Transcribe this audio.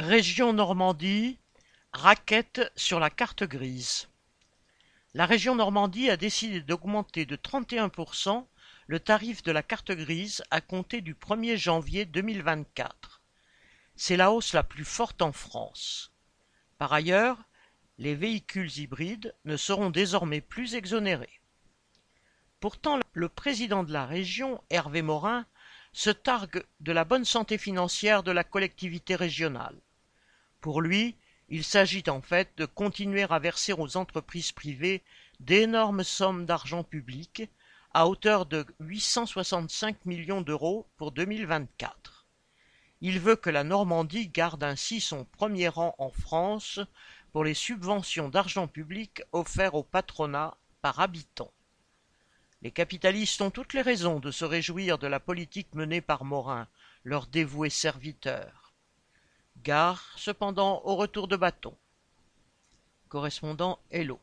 Région Normandie, raquette sur la carte grise. La région Normandie a décidé d'augmenter de trente et un pourcent le tarif de la carte grise à compter du premier janvier deux mille vingt-quatre. C'est la hausse la plus forte en France. Par ailleurs, les véhicules hybrides ne seront désormais plus exonérés. Pourtant, le président de la région, Hervé Morin, se targue de la bonne santé financière de la collectivité régionale. Pour lui, il s'agit en fait de continuer à verser aux entreprises privées d'énormes sommes d'argent public à hauteur de 865 millions d'euros pour 2024. Il veut que la Normandie garde ainsi son premier rang en France pour les subventions d'argent public offertes au patronat par habitant. Les capitalistes ont toutes les raisons de se réjouir de la politique menée par Morin, leur dévoué serviteur. Cependant, au retour de bâton. Correspondant Hello.